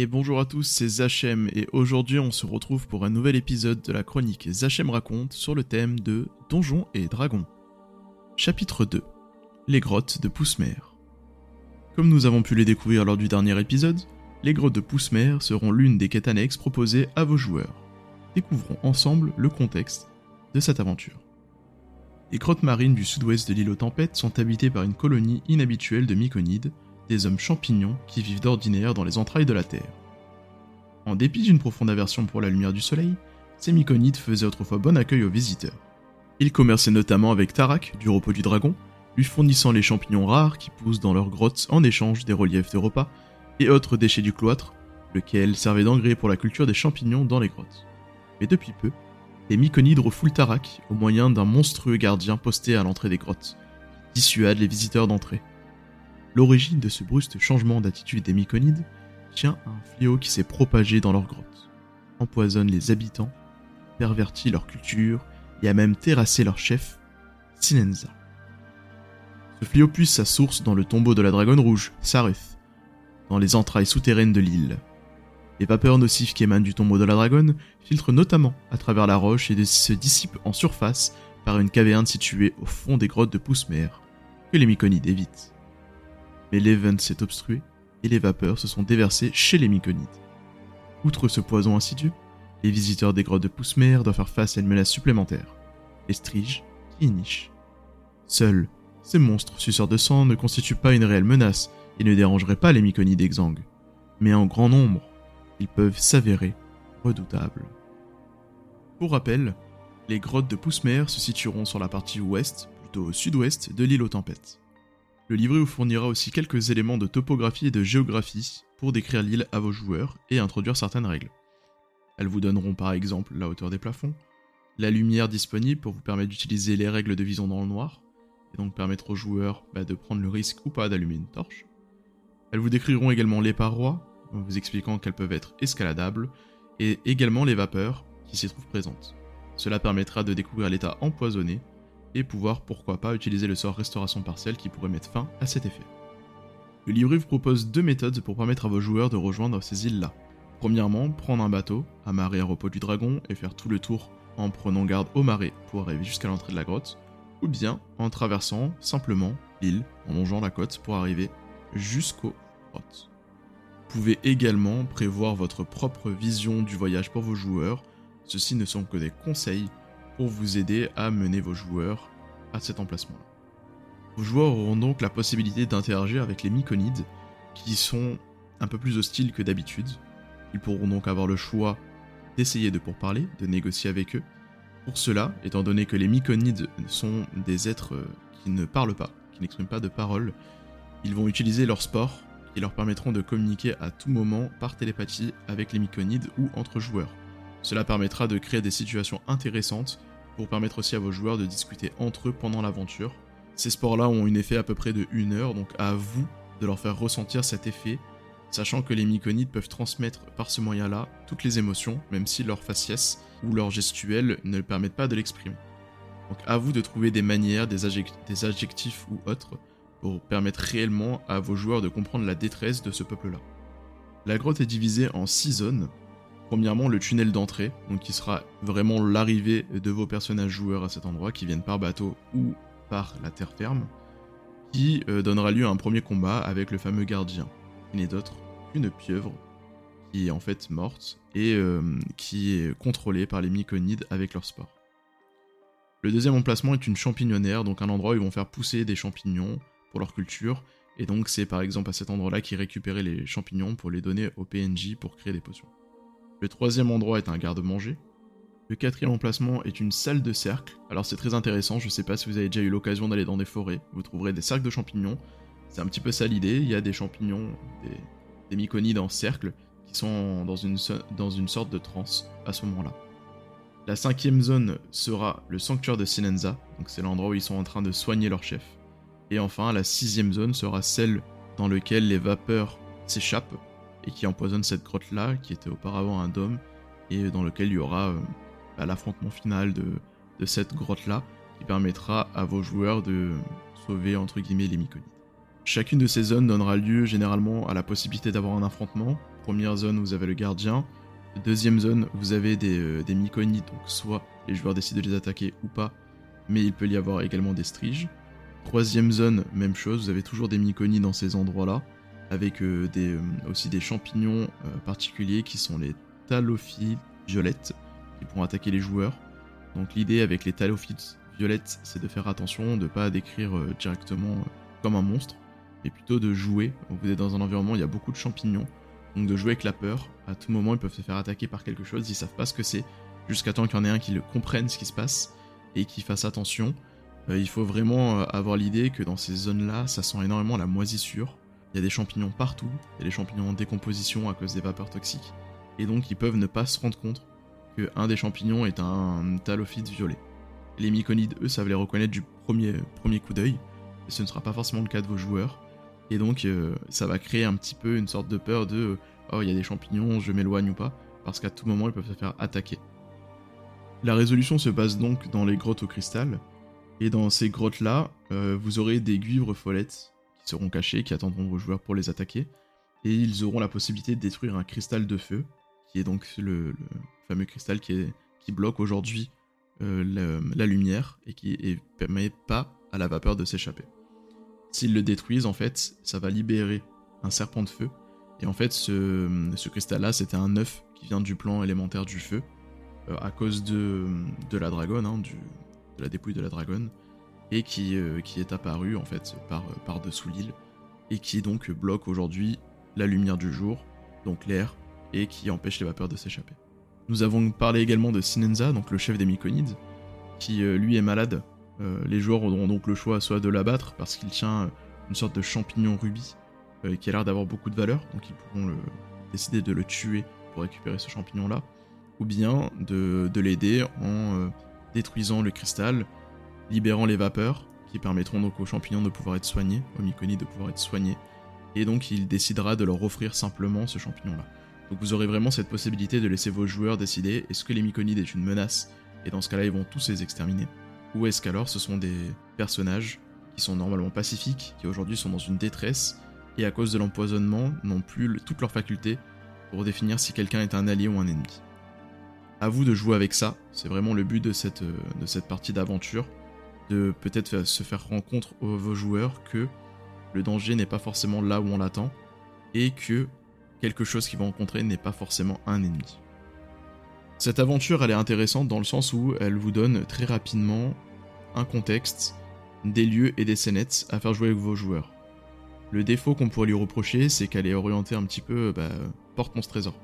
Et bonjour à tous, c'est Zachem et aujourd'hui on se retrouve pour un nouvel épisode de la chronique Zachem raconte sur le thème de Donjons et Dragons. Chapitre 2 Les grottes de Poussemer. Comme nous avons pu les découvrir lors du dernier épisode, les grottes de Poussemer seront l'une des quêtes annexes proposées à vos joueurs. Découvrons ensemble le contexte de cette aventure. Les grottes marines du sud-ouest de l'île aux tempêtes sont habitées par une colonie inhabituelle de myconides, des hommes champignons qui vivent d'ordinaire dans les entrailles de la Terre. En dépit d'une profonde aversion pour la lumière du soleil, ces myconides faisaient autrefois bon accueil aux visiteurs. Ils commerçaient notamment avec Tarak, du repos du dragon, lui fournissant les champignons rares qui poussent dans leurs grottes en échange des reliefs de repas, et autres déchets du cloître, lequel servait d'engrais pour la culture des champignons dans les grottes. Mais depuis peu, les myconides refoulent Tarak au moyen d'un monstrueux gardien posté à l'entrée des grottes, qui dissuade les visiteurs d'entrer. L'origine de ce brusque changement d'attitude des myconides tient à un fléau qui s'est propagé dans leurs grottes, empoisonne les habitants, pervertit leur culture et a même terrassé leur chef, Sinenza. Ce fléau puise sa source dans le tombeau de la dragonne rouge, Sareth, dans les entrailles souterraines de l'île. Les vapeurs nocives qui émanent du tombeau de la dragonne filtrent notamment à travers la roche et se dissipent en surface par une caverne située au fond des grottes de Poussemer, que les myconides évitent mais l'Even s'est obstrué et les vapeurs se sont déversées chez les myconides. Outre ce poison insidieux, les visiteurs des grottes de Poussemer doivent faire face à une menace supplémentaire, les striges qui y nichent. Seuls, ces monstres suceurs de sang ne constituent pas une réelle menace et ne dérangeraient pas les myconides exsangues, mais en grand nombre, ils peuvent s'avérer redoutables. Pour rappel, les grottes de Poussemer se situeront sur la partie ouest, plutôt au sud-ouest de l'île aux tempêtes. Le livret vous fournira aussi quelques éléments de topographie et de géographie pour décrire l'île à vos joueurs et introduire certaines règles. Elles vous donneront par exemple la hauteur des plafonds, la lumière disponible pour vous permettre d'utiliser les règles de vision dans le noir, et donc permettre aux joueurs bah, de prendre le risque ou pas d'allumer une torche. Elles vous décriront également les parois, en vous expliquant qu'elles peuvent être escaladables, et également les vapeurs qui s'y trouvent présentes. Cela permettra de découvrir l'état empoisonné et pouvoir pourquoi pas utiliser le sort restauration partielle qui pourrait mettre fin à cet effet. Le livret vous propose deux méthodes pour permettre à vos joueurs de rejoindre ces îles-là. Premièrement, prendre un bateau, amarrer un repos du dragon et faire tout le tour en prenant garde au marais pour arriver jusqu'à l'entrée de la grotte, ou bien en traversant simplement l'île en longeant la côte pour arriver jusqu'aux grottes. Vous pouvez également prévoir votre propre vision du voyage pour vos joueurs, ceci ne sont que des conseils pour vous aider à mener vos joueurs à cet emplacement-là. Vos joueurs auront donc la possibilité d'interagir avec les myconides qui sont un peu plus hostiles que d'habitude. Ils pourront donc avoir le choix d'essayer de pourparler, de négocier avec eux. Pour cela, étant donné que les myconides sont des êtres euh, qui ne parlent pas, qui n'expriment pas de parole, ils vont utiliser leurs sports qui leur permettront de communiquer à tout moment par télépathie avec les myconides ou entre joueurs. Cela permettra de créer des situations intéressantes pour permettre aussi à vos joueurs de discuter entre eux pendant l'aventure. Ces sports-là ont un effet à peu près de 1 heure, donc à vous de leur faire ressentir cet effet, sachant que les myconides peuvent transmettre par ce moyen-là toutes les émotions, même si leur faciès ou leur gestuelle ne permettent pas de l'exprimer. Donc à vous de trouver des manières, des, des adjectifs ou autres pour permettre réellement à vos joueurs de comprendre la détresse de ce peuple-là. La grotte est divisée en 6 zones, Premièrement, le tunnel d'entrée, qui sera vraiment l'arrivée de vos personnages joueurs à cet endroit, qui viennent par bateau ou par la terre ferme, qui euh, donnera lieu à un premier combat avec le fameux gardien, qui n'est d'autre qu'une pieuvre, qui est en fait morte, et euh, qui est contrôlée par les myconides avec leur sport. Le deuxième emplacement est une champignonnaire, donc un endroit où ils vont faire pousser des champignons pour leur culture, et donc c'est par exemple à cet endroit-là qu'ils récupéraient les champignons pour les donner aux PNJ pour créer des potions. Le troisième endroit est un garde-manger. Le quatrième emplacement est une salle de cercle. Alors c'est très intéressant, je sais pas si vous avez déjà eu l'occasion d'aller dans des forêts, vous trouverez des cercles de champignons. C'est un petit peu ça l'idée, il y a des champignons, des, myconides en cercle, qui sont dans une, dans une sorte de transe à ce moment-là. La cinquième zone sera le sanctuaire de Sinenza, donc c'est l'endroit où ils sont en train de soigner leur chef. Et enfin, la sixième zone sera celle dans laquelle les vapeurs s'échappent et qui empoisonne cette grotte-là, qui était auparavant un dôme, et dans lequel il y aura euh, bah, l'affrontement final de, cette grotte-là, qui permettra à vos joueurs de sauver entre guillemets les myconides. Chacune de ces zones donnera lieu généralement à la possibilité d'avoir un affrontement, Première zone, vous avez le gardien. Deuxième zone, vous avez des, euh, donc soit les joueurs décident de les attaquer ou pas, mais il peut y avoir également des striges. Troisième zone, même chose, vous avez toujours des myconides dans ces endroits-là, avec euh, euh, aussi des champignons euh, particuliers qui sont les talophiles violettes, qui pourront attaquer les joueurs. Donc l'idée avec les talophiles violettes, c'est de faire attention, de ne pas décrire directement comme un monstre, mais plutôt de jouer. Vous êtes dans un environnement où il y a beaucoup de champignons, donc de jouer avec la peur. À tout moment, ils peuvent se faire attaquer par quelque chose, ils savent pas ce que c'est, jusqu'à temps qu'il y en ait un qui le comprenne ce qui se passe et qui fasse attention. Il faut vraiment avoir l'idée que dans ces zones-là, ça sent énormément la moisissure. Il y a des champignons partout, il y a des champignons en décomposition à cause des vapeurs toxiques, et donc ils peuvent ne pas se rendre compte que un des champignons est un talophyte violet. Les myconides, eux, savent les reconnaître du premier, coup d'œil, et ce ne sera pas forcément le cas de vos joueurs. Et donc, euh, ça va créer un petit peu une sorte de peur de oh, il y a des champignons, je m'éloigne ou pas, parce qu'à tout moment, ils peuvent se faire attaquer. La résolution se base donc dans les grottes au cristal, et dans ces grottes-là, euh, vous aurez des guivres follettes seront cachés, qui attendront vos joueurs pour les attaquer. Et ils auront la possibilité de détruire un cristal de feu, qui est donc le, fameux cristal qui, bloque aujourd'hui euh, la, lumière et qui ne permet pas à la vapeur de s'échapper. S'ils le détruisent, en fait, ça va libérer un serpent de feu. Et en fait, ce, cristal-là, c'était un œuf qui vient du plan élémentaire du feu, euh, à cause de, la dragonne, hein, de la dépouille de la dragonne, et qui, euh, qui est apparu en fait par, euh, par dessous l'île, et qui donc bloque aujourd'hui la lumière du jour, donc l'air, et qui empêche les vapeurs de s'échapper. Nous avons parlé également de Sinenza, donc le chef des Myconides, qui euh, lui est malade. les joueurs auront donc le choix soit de l'abattre parce qu'il tient une sorte de champignon rubis qui a l'air d'avoir beaucoup de valeur, donc ils pourront décider de le tuer pour récupérer ce champignon là, ou bien de l'aider en détruisant le cristal, libérant les vapeurs, qui permettront donc aux champignons de pouvoir être soignés, aux myconides de pouvoir être soignés, et donc il décidera de leur offrir simplement ce champignon-là. Donc vous aurez vraiment cette possibilité de laisser vos joueurs décider est-ce que les myconides est une menace, et dans ce cas-là ils vont tous les exterminer, ou est-ce qu'alors ce sont des personnages qui sont normalement pacifiques, qui aujourd'hui sont dans une détresse, et à cause de l'empoisonnement n'ont plus toutes leurs facultés pour définir si quelqu'un est un allié ou un ennemi. À vous de jouer avec ça, c'est vraiment le but de cette, euh, de cette partie d'aventure, de peut-être se faire rencontre aux, vos joueurs que le danger n'est pas forcément là où on l'attend, et que quelque chose qu'ils vont rencontrer n'est pas forcément un ennemi. Cette aventure, elle est intéressante dans le sens où elle vous donne très rapidement un contexte, des lieux et des scénettes à faire jouer avec vos joueurs. Le défaut qu'on pourrait lui reprocher, c'est qu'elle est orientée un petit peu bah, porte mon trésor.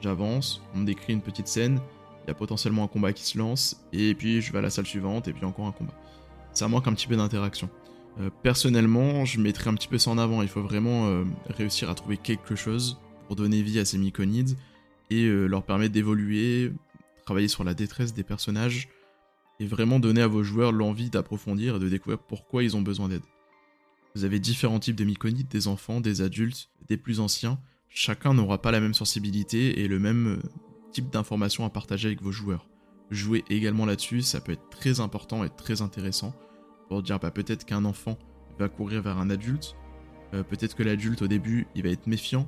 J'avance, on me décrit une petite scène, il y a potentiellement un combat qui se lance, et puis je vais à la salle suivante, et puis encore un combat. Ça manque un petit peu d'interaction. Euh, personnellement, je mettrais un petit peu ça en avant, il faut vraiment euh, réussir à trouver quelque chose pour donner vie à ces myconides, et euh, leur permettre d'évoluer, travailler sur la détresse des personnages, et vraiment donner à vos joueurs l'envie d'approfondir et de découvrir pourquoi ils ont besoin d'aide. Vous avez différents types de myconides, des enfants, des adultes, des plus anciens, chacun n'aura pas la même sensibilité et le même d'informations à partager avec vos joueurs. Jouer également là-dessus, ça peut être très important et très intéressant pour dire bah, peut-être qu'un enfant va courir vers un adulte, euh, peut-être que l'adulte au début il va être méfiant.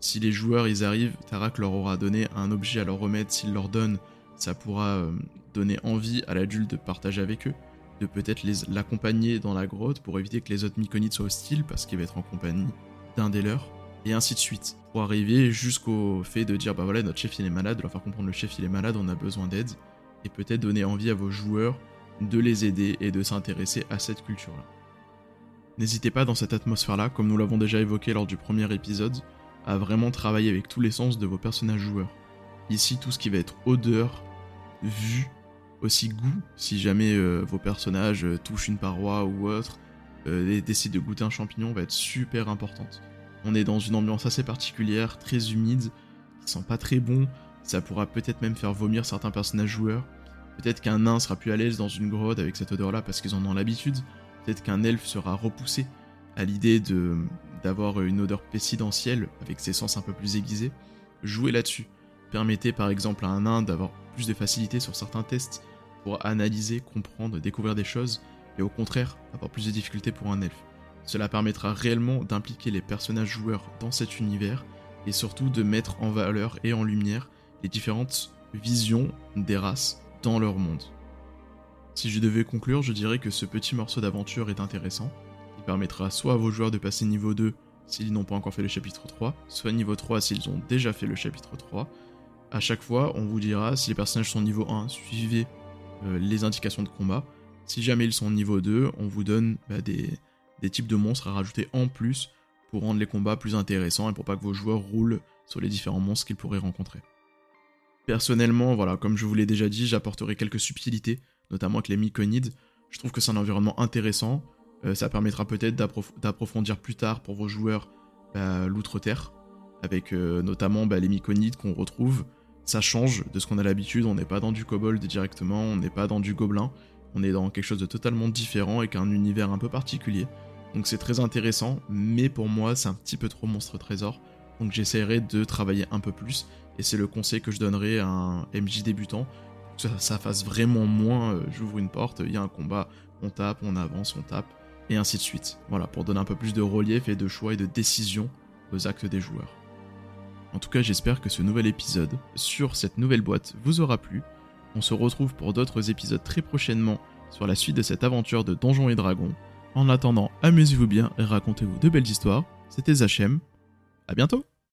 Si les joueurs ils arrivent, Tarak leur aura donné un objet à leur remettre, s'il leur donne, ça pourra euh, donner envie à l'adulte de partager avec eux, de peut-être l'accompagner dans la grotte pour éviter que les autres myconides soient hostiles parce qu'il va être en compagnie d'un des leurs et ainsi de suite. Pour arriver jusqu'au fait de dire bah voilà notre chef il est malade, de leur faire comprendre le chef il est malade, on a besoin d'aide, et peut-être donner envie à vos joueurs de les aider et de s'intéresser à cette culture-là. N'hésitez pas dans cette atmosphère-là, comme nous l'avons déjà évoqué lors du premier épisode, à vraiment travailler avec tous les sens de vos personnages joueurs. Ici tout ce qui va être odeur, vue, aussi goût, si jamais euh, vos personnages euh, touchent une paroi ou autre, euh, et décident de goûter un champignon va être super importante. On est dans une ambiance assez particulière, très humide, qui sent pas très bon. Ça pourra peut-être même faire vomir certains personnages joueurs. Peut-être qu'un nain sera plus à l'aise dans une grotte avec cette odeur-là parce qu'ils en ont l'habitude. Peut-être qu'un elfe sera repoussé à l'idée d'avoir une odeur pestilentielle avec ses sens un peu plus aiguisés. Jouez là-dessus. Permettez par exemple à un nain d'avoir plus de facilité sur certains tests pour analyser, comprendre, découvrir des choses, et au contraire avoir plus de difficultés pour un elfe. Cela permettra réellement d'impliquer les personnages joueurs dans cet univers et surtout de mettre en valeur et en lumière les différentes visions des races dans leur monde. Si je devais conclure, je dirais que ce petit morceau d'aventure est intéressant. Il permettra soit à vos joueurs de passer niveau 2 s'ils n'ont pas encore fait le chapitre 3, soit niveau 3 s'ils ont déjà fait le chapitre 3. À chaque fois, on vous dira si les personnages sont niveau 1, suivez euh, les indications de combat. Si jamais ils sont niveau 2, on vous donne bah, des, des types de monstres à rajouter en plus pour rendre les combats plus intéressants et pour pas que vos joueurs roulent sur les différents monstres qu'ils pourraient rencontrer. Personnellement, voilà, comme je vous l'ai déjà dit, j'apporterai quelques subtilités, notamment avec les myconides. Je trouve que c'est un environnement intéressant. Euh, ça permettra peut-être d'approfondir plus tard pour vos joueurs bah, l'outre-terre, avec euh, notamment bah, les myconides qu'on retrouve. Ça change de ce qu'on a l'habitude, on n'est pas dans du kobold directement, on n'est pas dans du gobelin, on est dans quelque chose de totalement différent avec un univers un peu particulier. Donc c'est très intéressant, mais pour moi c'est un petit peu trop monstre trésor. Donc j'essaierai de travailler un peu plus, et c'est le conseil que je donnerai à un MJ débutant. Que ça, fasse vraiment moins, euh, j'ouvre une porte, il y a un combat, on tape, on avance, on tape, et ainsi de suite. Voilà, pour donner un peu plus de relief et de choix et de décision aux actes des joueurs. En tout cas, j'espère que ce nouvel épisode sur cette nouvelle boîte vous aura plu. On se retrouve pour d'autres épisodes très prochainement sur la suite de cette aventure de Donjons et Dragons. En attendant, amusez-vous bien et racontez-vous de belles histoires. C'était Zachem. À bientôt